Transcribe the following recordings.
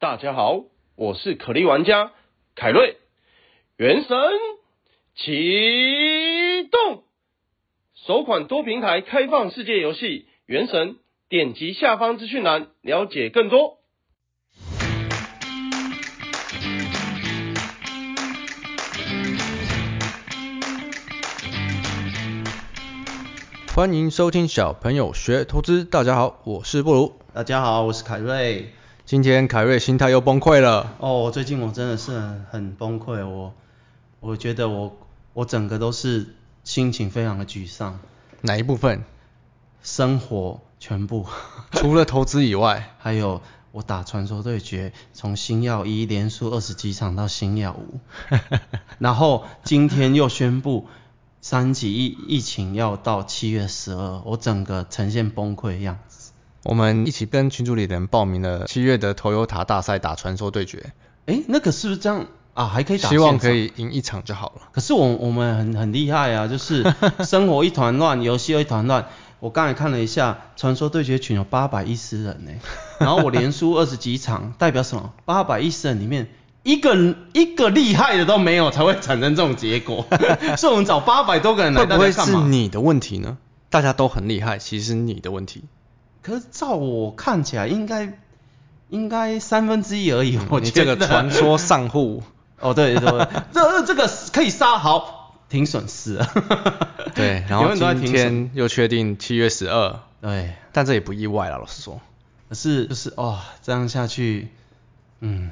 大家好，我是可莉玩家凯瑞。原神启动，首款多平台开放世界游戏《原神》，点击下方资讯栏了解更多。欢迎收听小朋友学投资。大家好，我是布鲁。大家好，我是凯瑞。今天凯瑞心态又崩溃了。哦，我最近我真的是很，很崩溃，我我觉得我我整个都是心情非常的沮丧。哪一部分？生活全部，除了投资以外，还有我打传说对决，从星耀一连输二十几场到星耀五，然后今天又宣布。三级疫疫情要到七月十二，我整个呈现崩溃的样子。我们一起跟群组里的人报名了七月的 Toyota 大赛打传说对决。诶，那个是不是这样啊？还可以打？希望可以赢一场就好了。可是我我们很很厉害啊，就是 生活一团乱，游戏又一团乱。我刚才看了一下，传说对决群有八百一十人呢，然后我连输二十几场，代表什么？八百一十人里面。一个一个厉害的都没有，才会产生这种结果。所以我们找八百多个人来，会不会是你的问题呢？大家都很厉害，其实是你的问题。可是照我看起来应，应该应该三分之一而已。我觉得你这个传说上户，哦对对对，这这个可以杀，好挺损失。对，然后今天又确定七月十二。对，但这也不意外了，老实说。可是就是哦，这样下去，嗯。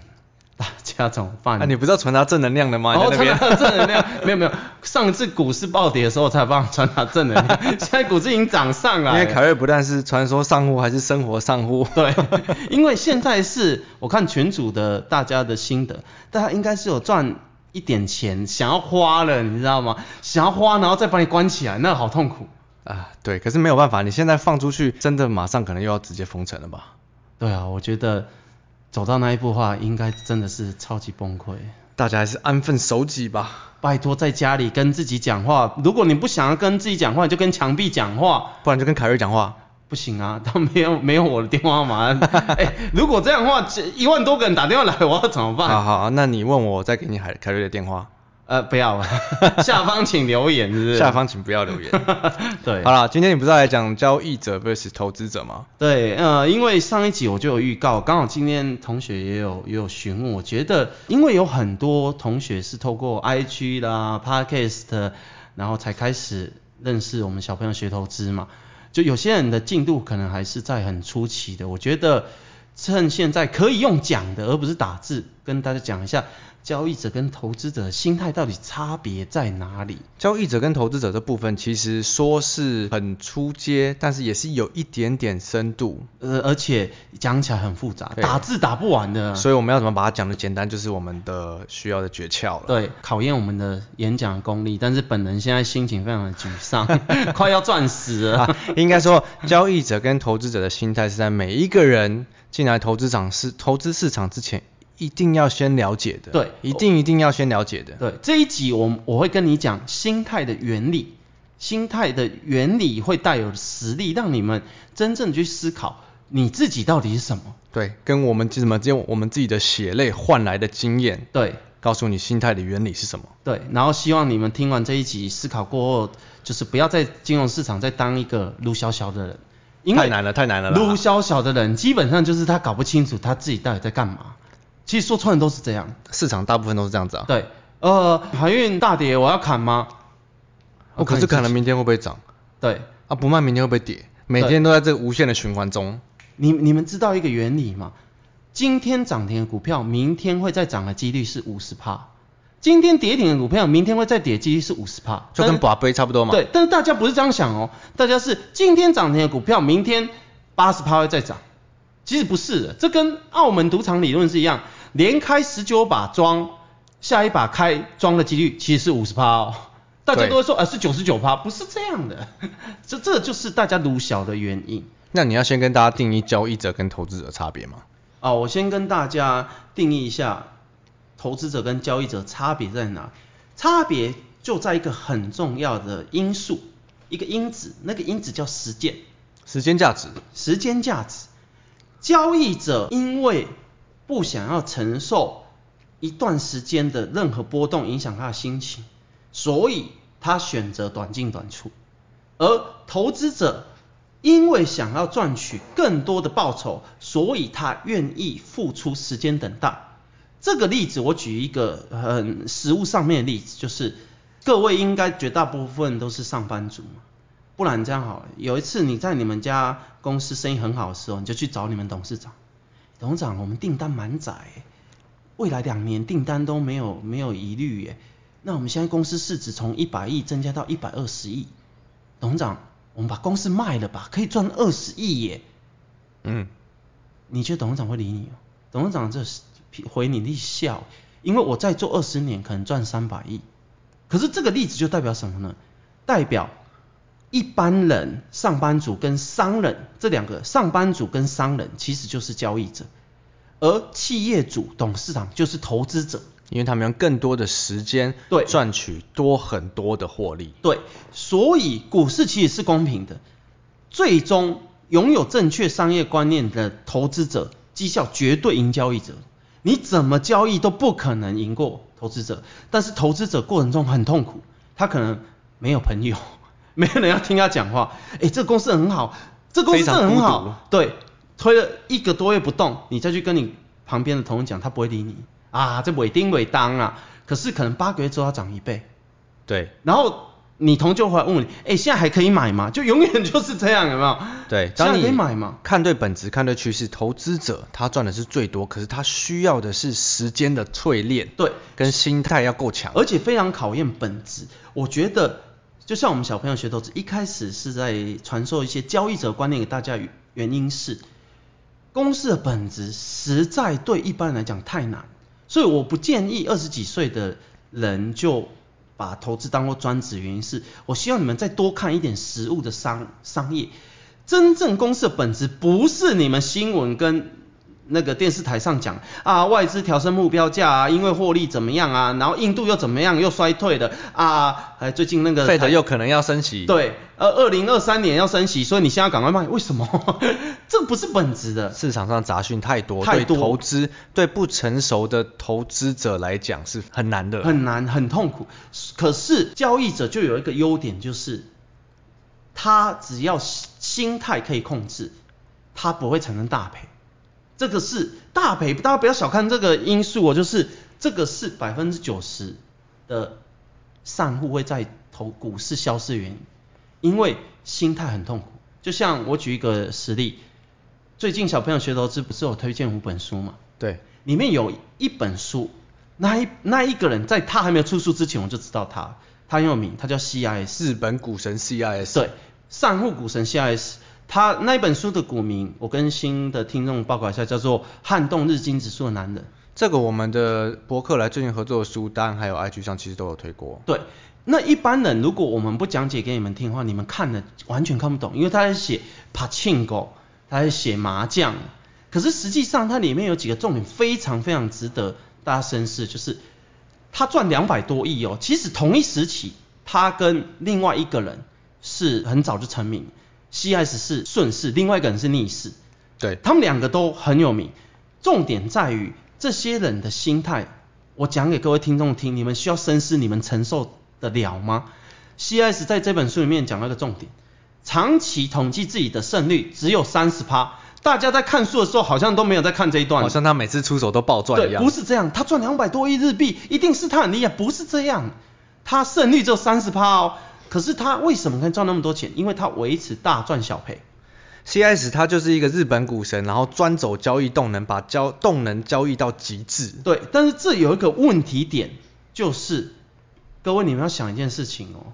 大家怎么办？啊，你不是要传达正能量的吗？哦，传达正能量，没有没有，上次股市暴跌的时候才帮传达正能量，现在股市已经涨上来了。因为凯瑞不但是传说上户，还是生活上户。对，因为现在是我看群主的大家的心得，大家应该是有赚一点钱，想要花了，你知道吗？想要花，然后再把你关起来，那好痛苦啊。对，可是没有办法，你现在放出去，真的马上可能又要直接封城了吧？对啊，我觉得。走到那一步的话，应该真的是超级崩溃。大家还是安分守己吧。拜托，在家里跟自己讲话。如果你不想要跟自己讲话，就跟墙壁讲话。不然就跟凯瑞讲话。不行啊，他没有没有我的电话号码。哎，如果这样的话，一万多个人打电话来，我要怎么办？好好，那你问我，我再给你凯凯瑞的电话。呃，不要了，下方请留言，是不是？下方请不要留言。对，好了，今天你不是要来讲交易者 vs 投资者吗？对，呃，因为上一集我就有预告，刚好今天同学也有也有询问，我觉得因为有很多同学是透过 IG 啦、Podcast，然后才开始认识我们小朋友学投资嘛，就有些人的进度可能还是在很初期的，我觉得趁现在可以用讲的，而不是打字，跟大家讲一下。交易者跟投资者心态到底差别在哪里？交易者跟投资者这部分其实说是很出阶，但是也是有一点点深度，呃，而且讲起来很复杂，打字打不完的。所以我们要怎么把它讲得简单，就是我们的需要的诀窍了。对，考验我们的演讲功力。但是本人现在心情非常的沮丧，快要赚死了。啊，应该说，交易者跟投资者的心态是在每一个人进来投资场市投资市场之前。一定要先了解的，对，一定一定要先了解的。对，这一集我我会跟你讲心态的原理，心态的原理会带有实力，让你们真正去思考你自己到底是什么。对，跟我们怎么用我们自己的血泪换来的经验，对，告诉你心态的原理是什么。对，然后希望你们听完这一集思考过后，就是不要在金融市场再当一个卢小小的人，因为太难了，太难了。路小小的人基本上就是他搞不清楚他自己到底在干嘛。其实说穿了都是这样，市场大部分都是这样子啊。对，呃，海运大跌，我要砍吗？我可是砍了，明天会不会涨？对，啊，不卖，明天会不会跌？每天都在这个无限的循环中。你你们知道一个原理吗？今天涨停的股票，明天会再涨的几率是五十趴；今天跌停的股票，明天会再跌几率是五十趴。就跟把杯差不多嘛。对，但是大家不是这样想哦，大家是今天涨停的股票，明天八十趴会再涨。其实不是的，这跟澳门赌场理论是一样。连开十九把庄，下一把开庄的几率其实是五十趴哦。大家都会说啊是九十九趴，不是这样的。这这就是大家鲁小的原因。那你要先跟大家定义交易者跟投资者差别吗？啊，我先跟大家定义一下投资者跟交易者差别在哪。差别就在一个很重要的因素，一个因子，那个因子叫时间。时间价值。时间价值。交易者因为不想要承受一段时间的任何波动影响他的心情，所以他选择短进短出。而投资者因为想要赚取更多的报酬，所以他愿意付出时间等待。这个例子我举一个很实物上面的例子，就是各位应该绝大部分都是上班族嘛，不然这样好了，有一次你在你们家公司生意很好的时候，你就去找你们董事长，董事长，我们订单满载，未来两年订单都没有没有疑虑耶，那我们现在公司市值从一百亿增加到一百二十亿，董事长，我们把公司卖了吧，可以赚二十亿耶，嗯，你觉得董事长会理你吗？董事长这是。回你一笑，因为我再做二十年可能赚三百亿，可是这个例子就代表什么呢？代表一般人上班族跟商人这两个上班族跟商人其实就是交易者，而企业主董事长就是投资者，因为他们用更多的时间对。赚取多很多的获利。对，所以股市其实是公平的，最终拥有正确商业观念的投资者绩效绝对赢交易者。你怎么交易都不可能赢过投资者，但是投资者过程中很痛苦，他可能没有朋友，没有人要听他讲话。诶，这个公司很好，这个公司真的很好，对，推了一个多月不动，你再去跟你旁边的同事讲，他不会理你啊，这尾丁尾当啊。可是可能八个月之后它涨一倍，对，然后。你同就会问你，哎，现在还可以买吗？就永远就是这样，有没有？对，现在可以买吗？看对本质，看对趋势，投资者他赚的是最多，可是他需要的是时间的淬炼，对，跟心态要够强，而且非常考验本质。我觉得，就像我们小朋友学投资，一开始是在传授一些交易者观念给大家，原因是公司的本质实在对一般人来讲太难，所以我不建议二十几岁的人就。把投资当做专职，原因是我希望你们再多看一点实物的商商业，真正公司的本质不是你们新闻跟那个电视台上讲啊，外资调升目标价啊，因为获利怎么样啊，然后印度又怎么样又衰退的啊，还最近那个费德又可能要升息，对，呃，二零二三年要升息，所以你现在赶快卖，为什么？这不是本质的。市场上杂讯太多，太多，对投资对不成熟的投资者来讲是很难的，很难，很痛苦。可是交易者就有一个优点，就是他只要心态可以控制，他不会产生大赔。这个是大赔，大家不要小看这个因素哦，就是这个是百分之九十的散户会在投股市消失原因，因为心态很痛苦。就像我举一个实例，最近小朋友学投资不是有推荐五本书嘛？对，里面有一本书，那一那一个人在他还没有出书之前我就知道他，他很有名，他叫 CIS，日本股神 CIS，对，散户股神 CIS。他那本书的股名，我跟新的听众报告一下，叫做《撼动日经指数的男人》。这个我们的博客来最近合作的书单，还有 IG 上其实都有推过。对，那一般人如果我们不讲解给你们听的话，你们看了完全看不懂，因为他在写 Pachinko，他在写麻将。可是实际上它里面有几个重点非常非常值得大家深思，就是他赚两百多亿哦，其实同一时期他跟另外一个人是很早就成名。CIS 是顺势，另外一个人是逆势，对，他们两个都很有名。重点在于这些人的心态，我讲给各位听众听，你们需要深思，你们承受得了吗？CIS 在这本书里面讲了一个重点，长期统计自己的胜率只有三十趴，大家在看书的时候好像都没有在看这一段，好像他每次出手都暴赚一样。对，不是这样，他赚两百多亿日币，一定是他很厉害，不是这样，他胜率只有三十趴哦。可是他为什么可以赚那么多钱？因为他维持大赚小赔。CIS 他就是一个日本股神，然后专走交易动能，把交动能交易到极致。对，但是这有一个问题点，就是各位你们要想一件事情哦，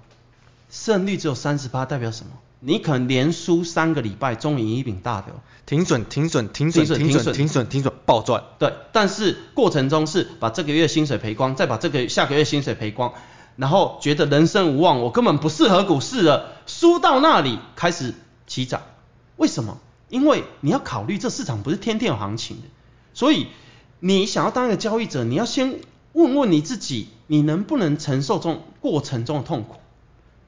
胜率只有三十八，代表什么？你可能连输三个礼拜，终赢一饼大的哦。停损，停损，停损，停损，停损，停损，暴赚。对，但是过程中是把这个月薪水赔光，再把这个下个月薪水赔光。然后觉得人生无望，我根本不适合股市了，输到那里开始起涨。为什么？因为你要考虑这市场不是天天有行情的，所以你想要当一个交易者，你要先问问你自己，你能不能承受这种过程中的痛苦？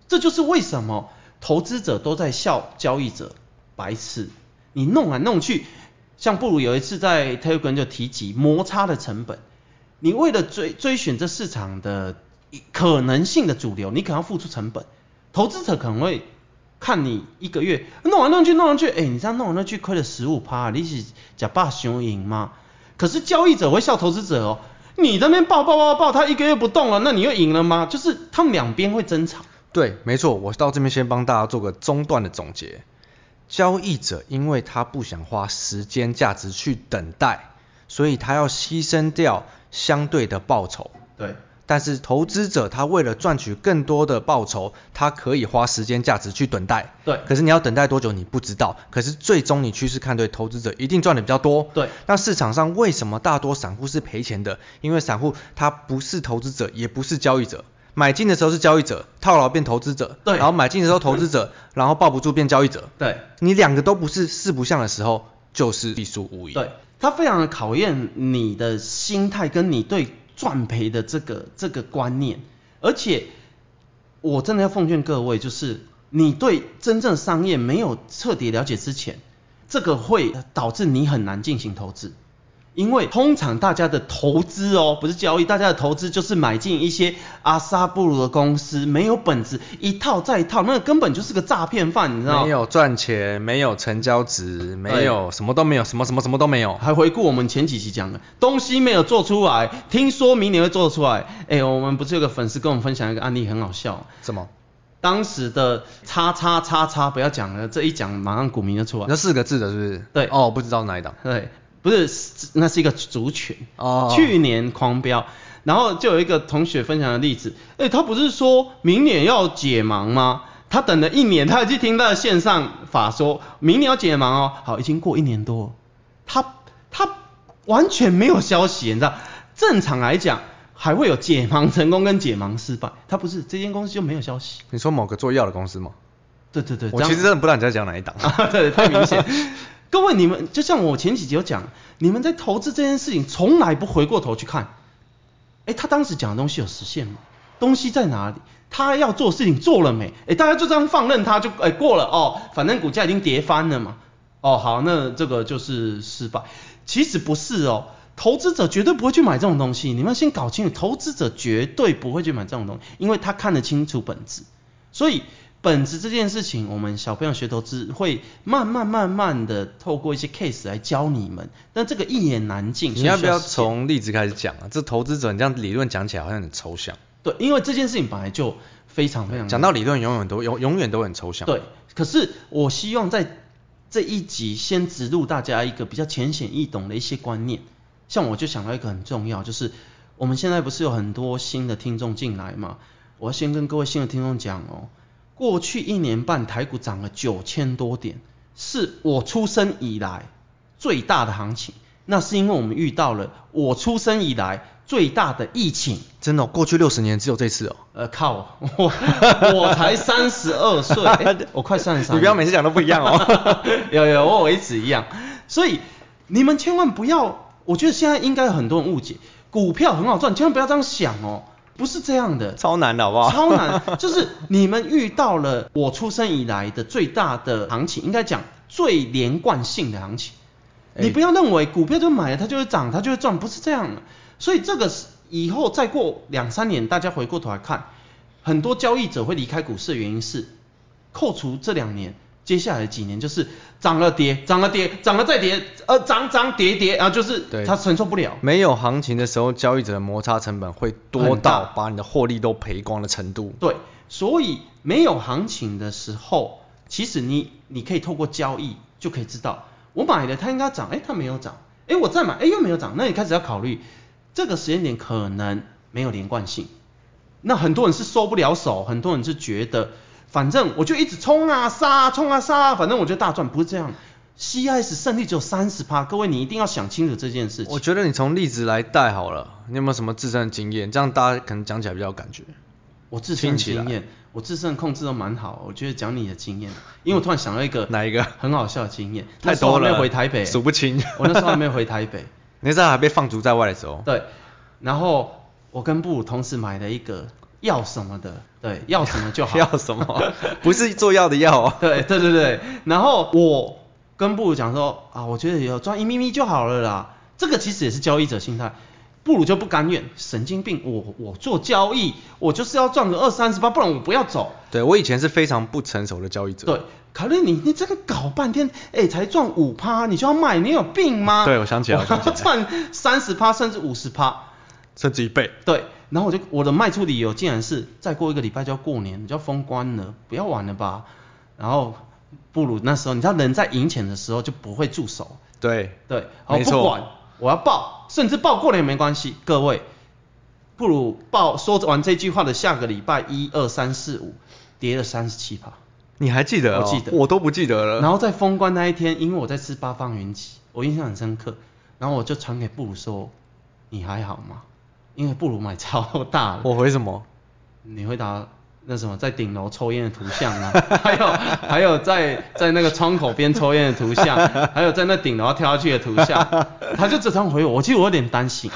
这就是为什么投资者都在笑交易者白痴。你弄来弄去，像布鲁有一次在 Telegram 就提及摩擦的成本，你为了追追寻这市场的可能性的主流，你可能要付出成本。投资者可能会看你一个月弄来弄去弄来弄去，哎、欸，你这样弄来弄去亏了十五趴，你是假霸雄赢吗？可是交易者会笑投资者哦，你这边抱抱抱抱，他一个月不动了，那你又赢了吗？就是他们两边会争吵。对，没错，我到这边先帮大家做个中断的总结。交易者因为他不想花时间价值去等待，所以他要牺牲掉相对的报酬。对。但是投资者他为了赚取更多的报酬，他可以花时间价值去等待。对。可是你要等待多久你不知道。可是最终你趋势看对，投资者一定赚的比较多。对。那市场上为什么大多散户是赔钱的？因为散户他不是投资者，也不是交易者。买进的时候是交易者，套牢变投资者。对。然后买进的时候投资者，然后抱不住变交易者。对。你两个都不是四不像的时候，就是必输无疑。对。它非常的考验你的心态跟你对。赚赔的这个这个观念，而且我真的要奉劝各位，就是你对真正商业没有彻底了解之前，这个会导致你很难进行投资。因为通常大家的投资哦，不是交易，大家的投资就是买进一些阿萨布鲁的公司，没有本质，一套再一套，那个根本就是个诈骗犯，你知道吗？没有赚钱，没有成交值，没有什么都没有，什么什么什么都没有。还回顾我们前几期讲的，东西没有做出来，听说明年会做出来。哎，我们不是有个粉丝跟我们分享一个案例，很好笑。什么？当时的叉叉叉叉，不要讲了，这一讲马上股民就出来。那四个字的是不是？对。哦，不知道哪一档。对。不是，那是一个族群。哦。去年狂飙，然后就有一个同学分享的例子，哎，他不是说明年要解盲吗？他等了一年，他已经听到线上法说明年要解盲哦。好，已经过一年多，他他完全没有消息，你知道？正常来讲，还会有解盲成功跟解盲失败，他不是这间公司就没有消息。你说某个做药的公司吗？对对对。我其实真的不知道你在讲哪一档。啊，对，太明显。各位，你们就像我前几集有讲，你们在投资这件事情，从来不回过头去看，哎，他当时讲的东西有实现吗？东西在哪里？他要做事情做了没？哎，大家就这样放任他就哎过了哦，反正股价已经跌翻了嘛。哦，好，那这个就是失败。其实不是哦，投资者绝对不会去买这种东西。你们先搞清楚，投资者绝对不会去买这种东西，因为他看得清楚本质。所以。本质这件事情，我们小朋友学投资会慢慢慢慢的透过一些 case 来教你们，但这个一言难尽。你要不要从例子开始讲啊？这投资者你这样理论讲起来好像很抽象。对，因为这件事情本来就非常非常。讲到理论永远都永永远都很抽象。对，可是我希望在这一集先植入大家一个比较浅显易懂的一些观念。像我就想到一个很重要，就是我们现在不是有很多新的听众进来嘛？我要先跟各位新的听众讲哦。过去一年半，台股涨了九千多点，是我出生以来最大的行情。那是因为我们遇到了我出生以来最大的疫情。真的、哦，过去六十年只有这次哦。呃，靠，我 我才三十二岁，我快三十三。你不要每次讲都不一样哦。有有，我一直一样。所以你们千万不要，我觉得现在应该有很多人误解，股票很好赚，千万不要这样想哦。不是这样的，超难的好不好？超难，就是你们遇到了我出生以来的最大的行情，应该讲最连贯性的行情。你不要认为股票就买了它就会涨，它就会赚，不是这样的。所以这个是以后再过两三年，大家回过头来看，很多交易者会离开股市的原因是，扣除这两年。接下来几年就是涨了跌，涨了跌，涨了再跌，呃，涨涨跌跌，然后就是他承受不了。没有行情的时候，交易者的摩擦成本会多到把你的获利都赔光的程度。对，所以没有行情的时候，其实你你可以透过交易就可以知道，我买的它应该涨，哎，它没有涨，哎，我再买，哎，又没有涨，那你开始要考虑这个时间点可能没有连贯性。那很多人是收不了手，很多人是觉得。反正我就一直冲啊杀啊，冲啊杀啊，反正我就大赚，不是这样。CIS 胜率只有三十趴，各位你一定要想清楚这件事情。我觉得你从例子来带好了，你有没有什么自身的经验？这样大家可能讲起来比较有感觉。我自身的经验，我自身控制都蛮好。我觉得讲你的经验，因为我突然想到一个哪一个很好笑的经验。太多了，没有回台北，数不清。我那时候还没有回台北，那时候还被放逐在外的时候。对，然后我跟布鲁同时买了一个。要什么的，对，要什么就好。要什么？不是做药的药 啊。对对对对。然后我跟布鲁讲说啊，我觉得有赚一咪咪就好了啦。这个其实也是交易者心态。布鲁就不甘愿，神经病！我我做交易，我就是要赚个二三十八，不然我不要走。对，我以前是非常不成熟的交易者。对，考虑你你这个搞半天，哎，才赚五趴，你就要卖，你有病吗？对，我想起来了，赚三十趴甚至五十趴，甚至一倍。对，然后我就我的卖出理由竟然是再过一个礼拜就要过年，你就要封关了，不要玩了吧。然后布鲁那时候，你知道人在赢钱的时候就不会住手。对对，没错。不管我要报，甚至报过了也没关系。各位，不如报说完这句话的下个礼拜一二三四五跌了三十七趴。你还记得、哦？我记得，我都不记得了。然后在封关那一天，因为我在吃八方云集，我印象很深刻。然后我就传给布鲁说：“你还好吗？”因为不如买超大了。我回什么？你回答。那什么，在顶楼抽烟的图像啊，还有还有在在那个窗口边抽烟的图像，还有在那顶楼跳下去的图像，他就这样回我，我其实我有点担心，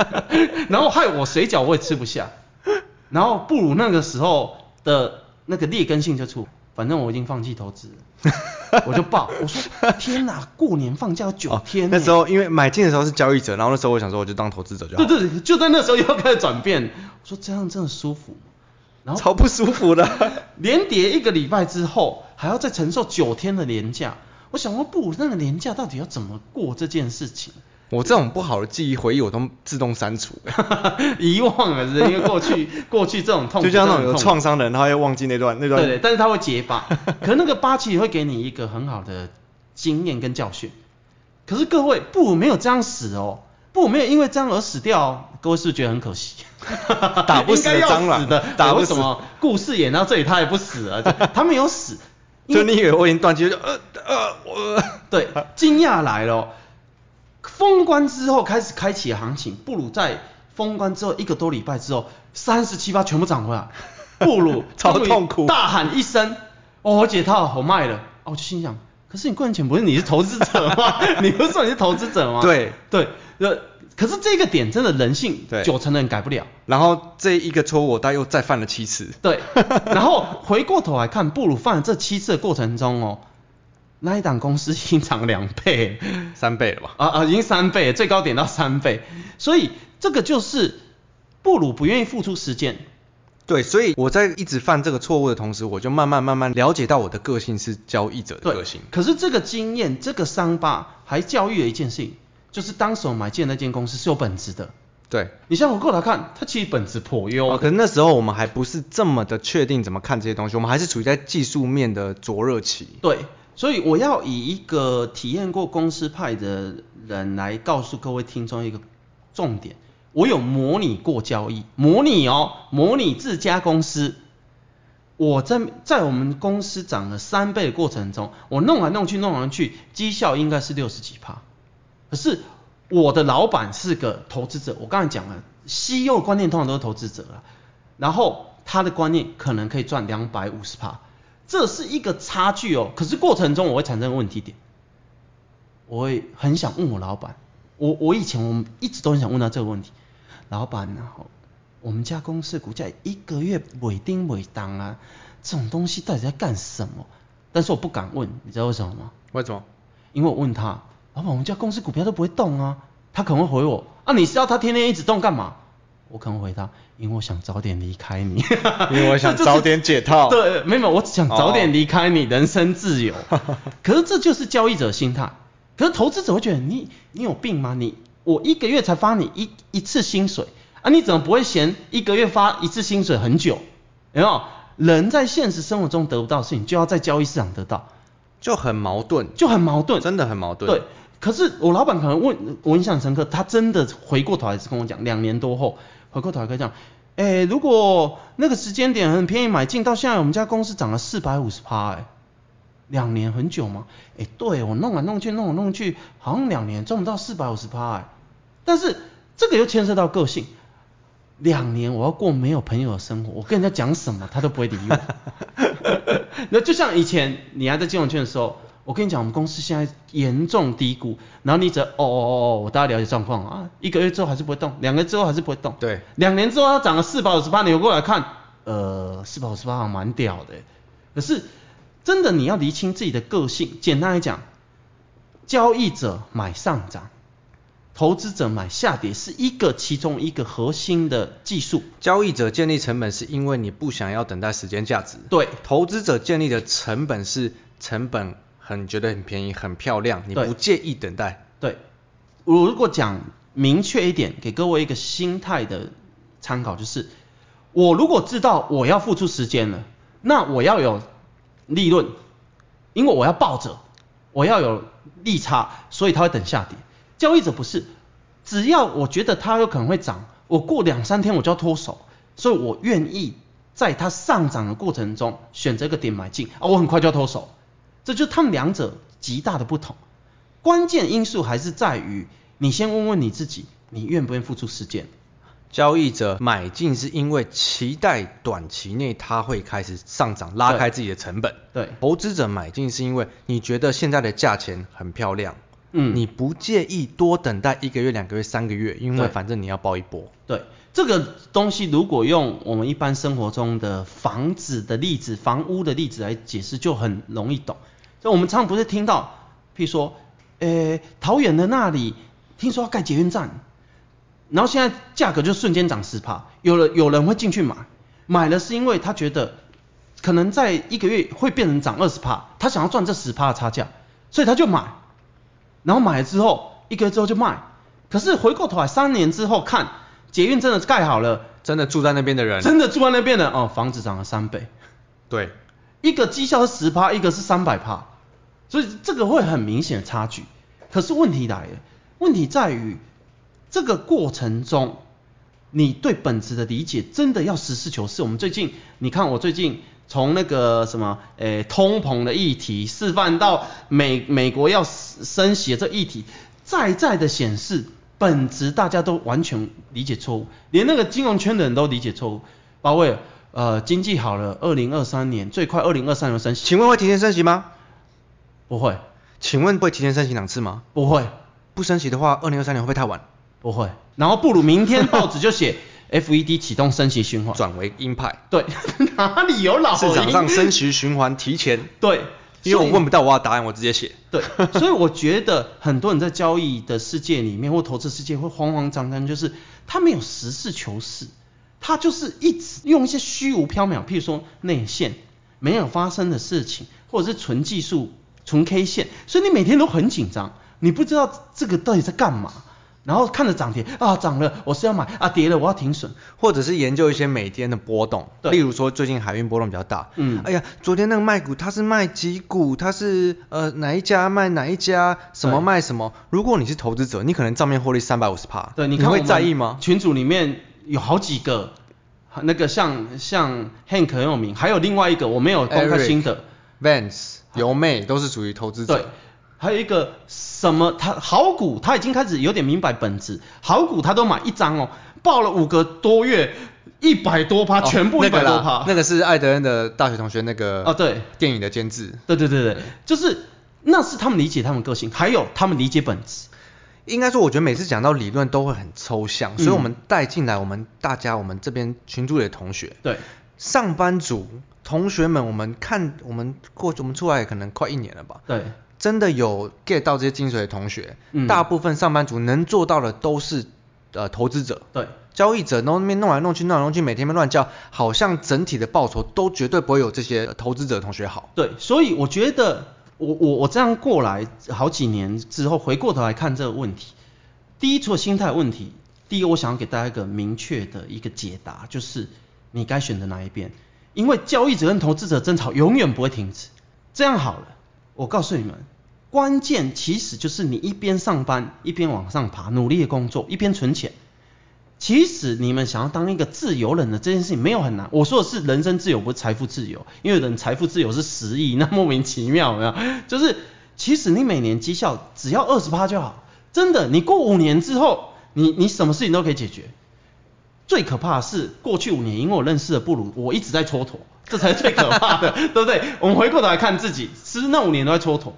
然后害我水饺我也吃不下，然后不如那个时候的那个劣根性就出，反正我已经放弃投资了，我就报，我说天哪，过年放假有九天，哦，那时候因为买进的时候是交易者，然后那时候我想说我就当投资者就好，对对，就在那时候又开始转变，我说这样真的舒服。然后超不舒服的，连跌一个礼拜之后，还要再承受九天的年假。我想说，不，那个年假到底要怎么过这件事情？我这种不好的记忆回忆，我都自动删除，遗忘了，是因为过去 过去这种痛，就像那种有创伤的人，他会忘记那段那段。对对，但是他会结疤。可是那个疤其实会给你一个很好的经验跟教训。可是各位，布鲁没有这样死哦，布鲁没有因为这样而死掉哦。各位是不是觉得很可惜？打不死的蟑螂的，打不死。为什么故事演到这里他也不死啊？他没有死。就你以为我已经断气，就呃呃我。对，惊讶来了。封关之后开始开启行情，布鲁在封关之后一个多礼拜之后，三十七八全部涨回来。布鲁超痛苦，大喊一声：“哦，我解套，我卖了。”哦，我就心想，可是你赚钱不是你是投资者吗？你不是说你是投资者吗？对对，呃。可是这个点真的人性，九成的人改不了。然后这一个错误，我大又再犯了七次。对，然后回过头来看，布鲁犯了这七次的过程中哦，那一档公司已经涨两倍，三倍了吧？啊啊，已经三倍，最高点到三倍。所以这个就是布鲁不愿意付出时间。对，所以我在一直犯这个错误的同时，我就慢慢慢慢了解到我的个性是交易者的个性。可是这个经验，这个伤疤还教育了一件事情。就是当时我买进那间公司是有本质的，对，你现在回过来看，它其实本质颇优。可是那时候我们还不是这么的确定怎么看这些东西，我们还是处于在技术面的灼热期。对，所以我要以一个体验过公司派的人来告诉各位听众一个重点，我有模拟过交易，模拟哦，模拟自家公司，我在在我们公司涨了三倍的过程中，我弄来弄去弄来弄去，绩效应该是六十几趴。可是我的老板是个投资者，我刚才讲了西柚观念通常都是投资者了，然后他的观念可能可以赚两百五十趴，这是一个差距哦。可是过程中我会产生问题点，我会很想问我老板，我我以前我们一直都很想问他这个问题，老板然后我们家公司股价一个月尾丁尾当啊，这种东西到底在干什么？但是我不敢问，你知道为什么吗？为什么？因为我问他。老板，我们家公司股票都不会动啊，他可能会回我，啊，你知道他天天一直动干嘛？我可能回答，因为我想早点离开你，因为我想早点解套。对，没有，我只想早点离开你，人生自由。可是这就是交易者心态。可是投资者会觉得你你有病吗？你我一个月才发你一一次薪水啊，你怎么不会嫌一个月发一次薪水很久？有没有？人在现实生活中得不到的事情，就要在交易市场得到，就很矛盾，就很矛盾，真的很矛盾。对。可是我老板可能问，我印象深刻，他真的回过头来是跟我讲，两年多后回过头来讲，哎，如果那个时间点很便宜买进，到现在我们家公司涨了四百五十趴，哎，两年很久吗？哎，对，我弄来弄去弄来弄去，好像两年赚不到四百五十趴，哎，但是这个又牵涉到个性，两年我要过没有朋友的生活，我跟人家讲什么他都不会理我，那就像以前你还在金融圈的时候。我跟你讲，我们公司现在严重低估，然后你只要哦哦哦哦，我大概了解状况啊，一个月之后还是不会动，两个月之后还是不会动，对，两年之后它涨了四百五十八，你回过来看，呃，四百五十八还蛮屌的，可是真的你要厘清自己的个性，简单来讲，交易者买上涨，投资者买下跌，是一个其中一个核心的技术。交易者建立成本是因为你不想要等待时间价值。对，投资者建立的成本是成本很觉得很便宜很漂亮，你不介意等待。对，我如果讲明确一点，给各位一个心态的参考，就是我如果知道我要付出时间了，那我要有利润，因为我要抱着，我要有利差，所以他会等下跌。交易者不是，只要我觉得它有可能会涨，我过两三天我就要脱手，所以我愿意在它上涨的过程中选择一个点买进啊，我很快就要脱手。这就是他们两者极大的不同。关键因素还是在于你先问问你自己，你愿不愿意付出时间？交易者买进是因为期待短期内它会开始上涨，拉开自己的成本。对，投资者买进是因为你觉得现在的价钱很漂亮。嗯，你不介意多等待一个月、两个月、三个月，因为反正你要包一波。对，这个东西如果用我们一般生活中的房子的例子、房屋的例子来解释，就很容易懂。就我们常常不是听到，譬如说，诶，桃园的那里听说要盖捷运站，然后现在价格就瞬间涨十趴，有了有人会进去买，买了是因为他觉得可能在一个月会变成涨二十趴，他想要赚这十趴的差价，所以他就买。然后买了之后，一个月之后就卖。可是回过头来，三年之后看，捷运真的盖好了，真的住在那边的人，真的住在那边的哦，房子涨了三倍。对，一个绩效是十趴，一个是三百趴，所以这个会很明显的差距。可是问题来了，问题在于这个过程中，你对本质的理解真的要实事求是。我们最近，你看我最近。从那个什么，诶，通膨的议题示范到美美国要升息的这议题，再再的显示本质大家都完全理解错误，连那个金融圈的人都理解错误。鲍威尔，呃，经济好了，二零二三年最快二零二三年升息，请问会提前升息吗？不会。请问会提前升息两次吗？不会。不升息的话，二零二三年会不会太晚？不会。然后不如明天报纸就写。FED 启动升息循环，转为鹰派。对，哪里有老鹰？市场上升息循环提前。对，因为我问不到我要答案，我直接写。对，所以我觉得很多人在交易的世界里面或投资世界会慌慌张张，就是他没有实事求是，他就是一直用一些虚无缥缈，譬如说内线没有发生的事情，或者是纯技术、纯 K 线，所以你每天都很紧张，你不知道这个到底在干嘛。然后看着涨跌啊，涨了我是要买啊，跌了我要停损，或者是研究一些每天的波动，例如说最近海运波动比较大，嗯，哎呀，昨天那个卖股他是卖几股，他是呃哪一家卖哪一家，什么卖什么。如果你是投资者，你可能账面获利三百五十趴，对，你看你会在意吗？群组里面有好几个，那个像像 Hank 很有名，还有另外一个我没有公开新的，Vance 尤妹都是属于投资者。对还有一个什么，他好股他已经开始有点明白本质，好股他都买一张哦，报了五个多月，一百多趴，全部一百多趴，哦，那个。那个是艾德恩的大学同学那个哦，对，电影的监制。对对对对，就是那是他们理解他们个性，还有他们理解本质。应该说，我觉得每次讲到理论都会很抽象，嗯，所以我们带进来我们大家我们这边群组里的同学，对，上班族同学们，我们看我们过我们出来可能快一年了吧，对。真的有 get 到这些精髓的同学，嗯，大部分上班族能做到的都是呃投资者，对，交易者那边弄来弄去，弄来弄去，每天乱叫，好像整体的报酬都绝对不会有这些投资者同学好。对，所以我觉得我我我这样过来好几年之后，回过头来看这个问题，第一，除了心态问题，第一我想要给大家一个明确的一个解答，就是你该选择哪一边，因为交易者跟投资者争吵永远不会停止。这样好了。我告诉你们，关键其实就是你一边上班，一边往上爬，努力的工作，一边存钱。其实你们想要当一个自由人的这件事情没有很难。我说的是人生自由，不是财富自由。因为人财富自由是十亿，那莫名其妙，有没有？就是其实你每年绩效只要二十趴就好，真的。你过五年之后，你你什么事情都可以解决。最可怕的是过去五年，因为我认识的布鲁，我一直在蹉跎。这才是最可怕的，对不对？我们回过头来看自己，其实那五年都在蹉跎，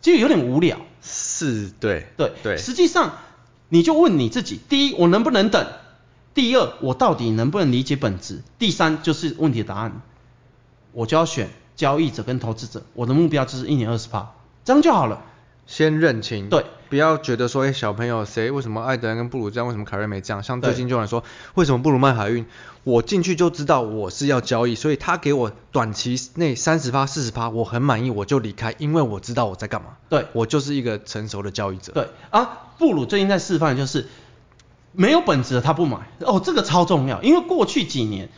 其实有点无聊。是，对，对，对。实际上，你就问你自己：第一，我能不能等？第二，我到底能不能理解本质？第三，就是问题的答案。我就要选交易者跟投资者，我的目标就是一年二十趴，这样就好了。先认清，对，不要觉得说，哎，小朋友谁为什么艾德恩跟布鲁这样，为什么凯瑞没这样？像最近就有人说，为什么布鲁曼海运？我进去就知道我是要交易，所以他给我短期内三十趴、四十趴，我很满意，我就离开，因为我知道我在干嘛。对，我就是一个成熟的交易者。对啊，布鲁最近在示范就是没有本质的他不买，哦，这个超重要，因为过去几年，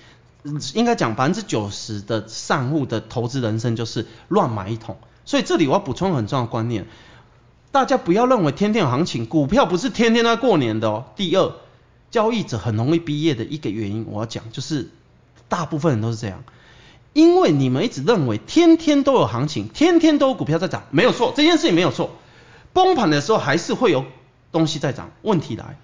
应该讲百分之九十的散户的投资人生就是乱买一通，所以这里我要补充很重要的观念。大家不要认为天天有行情，股票不是天天在过年的哦。第二，交易者很容易毕业的一个原因，我要讲就是大部分人都是这样，因为你们一直认为天天都有行情，天天都有股票在涨，没有错，这件事情没有错。崩盘的时候还是会有东西在涨。问题来，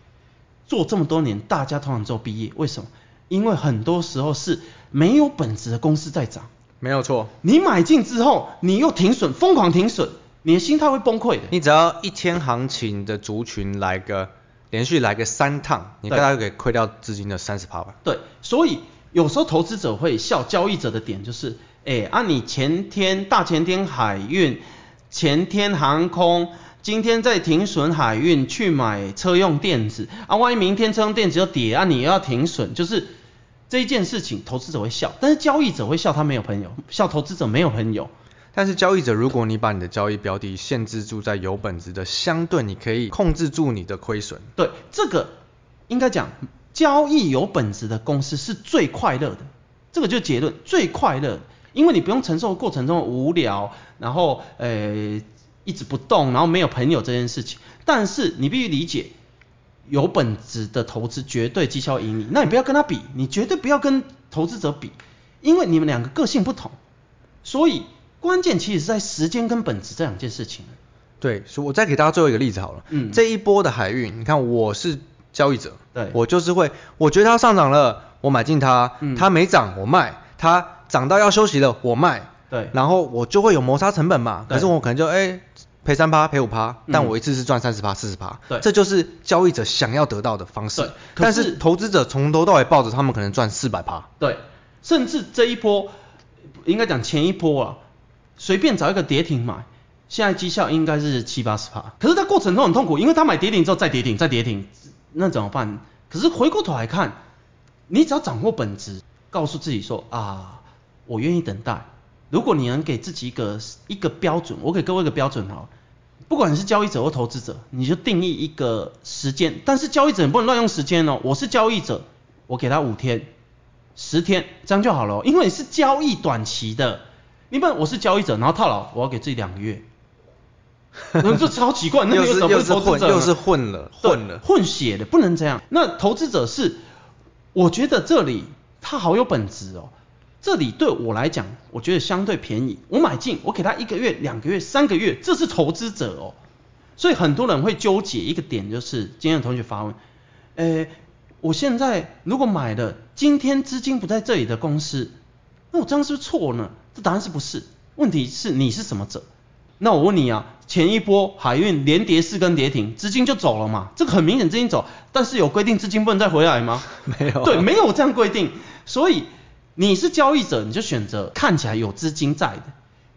做这么多年，大家通常都毕业，为什么？因为很多时候是没有本质的公司在涨，没有错。你买进之后，你又停损，疯狂停损。你的心态会崩溃的。你只要一天行情的族群来个连续来个三趟，你大概可以亏掉资金的三十趴吧。对，所以有时候投资者会笑交易者的点就是，哎，啊你前天大前天海运，前天航空，今天在停损海运去买车用电子，啊万一明天车用电子又跌，啊你又要停损，就是这一件事情投资者会笑，但是交易者会笑他没有朋友，笑投资者没有朋友。但是交易者，如果你把你的交易标的限制住在有本质的，相对你可以控制住你的亏损。对，这个应该讲，交易有本质的公司是最快乐的。这个就是结论，最快乐，因为你不用承受过程中的无聊，然后呃一直不动，然后没有朋友这件事情。但是你必须理解，有本质的投资绝对绩效赢你。那你不要跟他比，你绝对不要跟投资者比，因为你们两个个性不同，所以。关键其实是在时间跟本质这两件事情。对，所以我再给大家最后一个例子好了。嗯。这一波的海运，你看我是交易者，对，我就是会，我觉得它上涨了，我买进它，嗯，它没涨我卖，它涨到要休息了我卖，对，然后我就会有摩擦成本嘛。可是我可能就哎赔三趴赔五趴，但我一次是赚三十趴四十趴，对，这就是交易者想要得到的方式。对。但是投资者从头到尾抱着他们可能赚四百趴。对。甚至这一波，应该讲前一波啊。随便找一个跌停买，现在绩效应该是七八十趴。可是他过程中很痛苦，因为他买跌停之后再跌停，再跌停，那怎么办？可是回过头来看，你只要掌握本质，告诉自己说啊，我愿意等待。如果你能给自己一个一个标准，我给各位一个标准哈，不管你是交易者或投资者，你就定义一个时间。但是交易者你不能乱用时间哦，我是交易者，我给他五天、十天，这样就好了，因为你是交易短期的。你不，我是交易者，然后套牢，我要给自己两个月，那这超奇怪，那又是混，又是混了，混了，混血的，不能这样。那投资者是，我觉得这里他好有本质哦，这里对我来讲，我觉得相对便宜，我买进，我给他一个月、两个月、三个月，这是投资者哦。所以很多人会纠结一个点，就是今天的同学发问，诶，我现在如果买了今天资金不在这里的公司，那我这样是不是错呢？这答案是不是？问题是你是什么者？那我问你啊，前一波海运连跌四根跌停，资金就走了嘛？这个很明显资金走，但是有规定资金不能再回来吗？没有。对，没有这样规定。所以你是交易者，你就选择看起来有资金在的；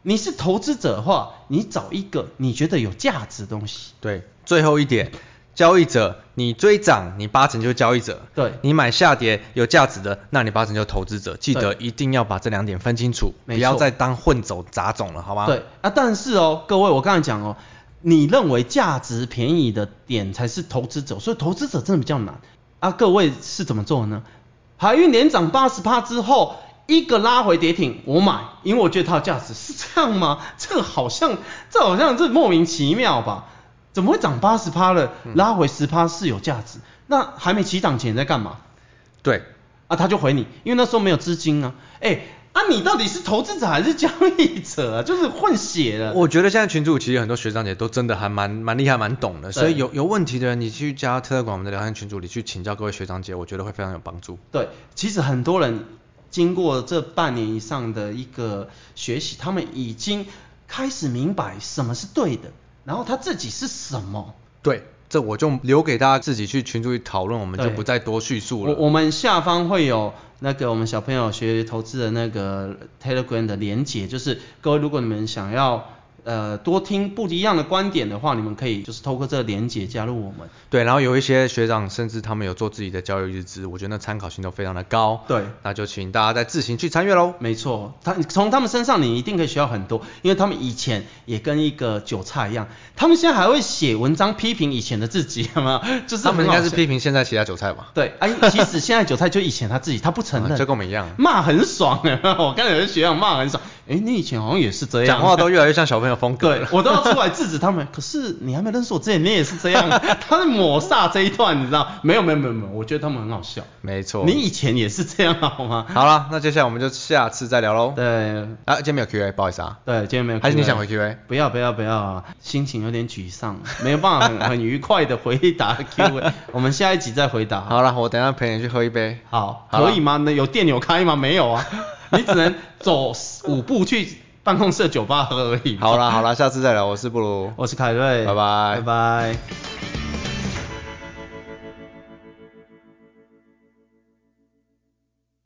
你是投资者的话，你找一个你觉得有价值的东西。对，最后一点。交易者，你追涨，你八成就是交易者；对，你买下跌有价值的，那你八成就是投资者。记得一定要把这两点分清楚，不要再当混走杂种了，好吗？对啊，但是哦，各位，我刚才讲哦，你认为价值便宜的点才是投资者，所以投资者真的比较难啊。各位是怎么做呢？海运连涨八十趴之后，一个拉回跌停，我买，因为我觉得它有价值，是这样吗？这个好像，这好像这莫名其妙吧？怎么会涨八十趴了？拉回十趴是有价值。嗯、那还没起涨前在干嘛？对，啊他就回你，因为那时候没有资金啊。哎，啊你到底是投资者还是交易者啊？就是混血了。我觉得现在群主其实很多学长姐都真的还蛮蛮厉害、蛮懂的。所以有有问题的人，你去加 Telegram 我们的聊天群组里去请教各位学长姐，我觉得会非常有帮助。对，其实很多人经过这半年以上的一个学习，他们已经开始明白什么是对的。然后他自己是什么？对，这我就留给大家自己去群组里讨论，我们就不再多叙述了。我我们下方会有那个我们小朋友学投资的那个 Telegram 的连接，就是各位如果你们想要呃多听不一样的观点的话，你们可以就是透过这个连接加入我们。对，然后有一些学长甚至他们有做自己的交易日志，我觉得那参考性都非常的高。对，那就请大家再自行去参阅喽。没错，他从他们身上你一定可以学到很多，因为他们以前也跟一个韭菜一样，他们现在还会写文章批评以前的自己，有没有？就是他们应该是批评现在其他韭菜吧？对，哎，其实现在韭菜就以前他自己，他不承认，就 跟我们一样，骂很爽哎，我刚有些学长骂很爽。哎，你以前好像也是这样，讲话都越来越像小朋友风格。对，我都要出来制止他们。可是你还没认识我之前，你也是这样。他在抹煞这一段，你知道？没有没有没有没有，我觉得他们很好笑。没错。你以前也是这样好吗？好了，那接下来我们就下次再聊喽。对。啊，今天没有 Q&A，不好意思啊。对，今天没有 Q&A。还是你想回 Q&A？不要不要不要，心情有点沮丧，没有办法很很愉快的回答 Q&A。我们下一集再回答。好了，我等下陪你去喝一杯。好，可以吗？那有电有开吗？没有啊，你只能走五步去。办公室的酒吧喝而已。好啦好啦，下次再聊。我是布鲁，我是凯瑞，拜拜，拜拜。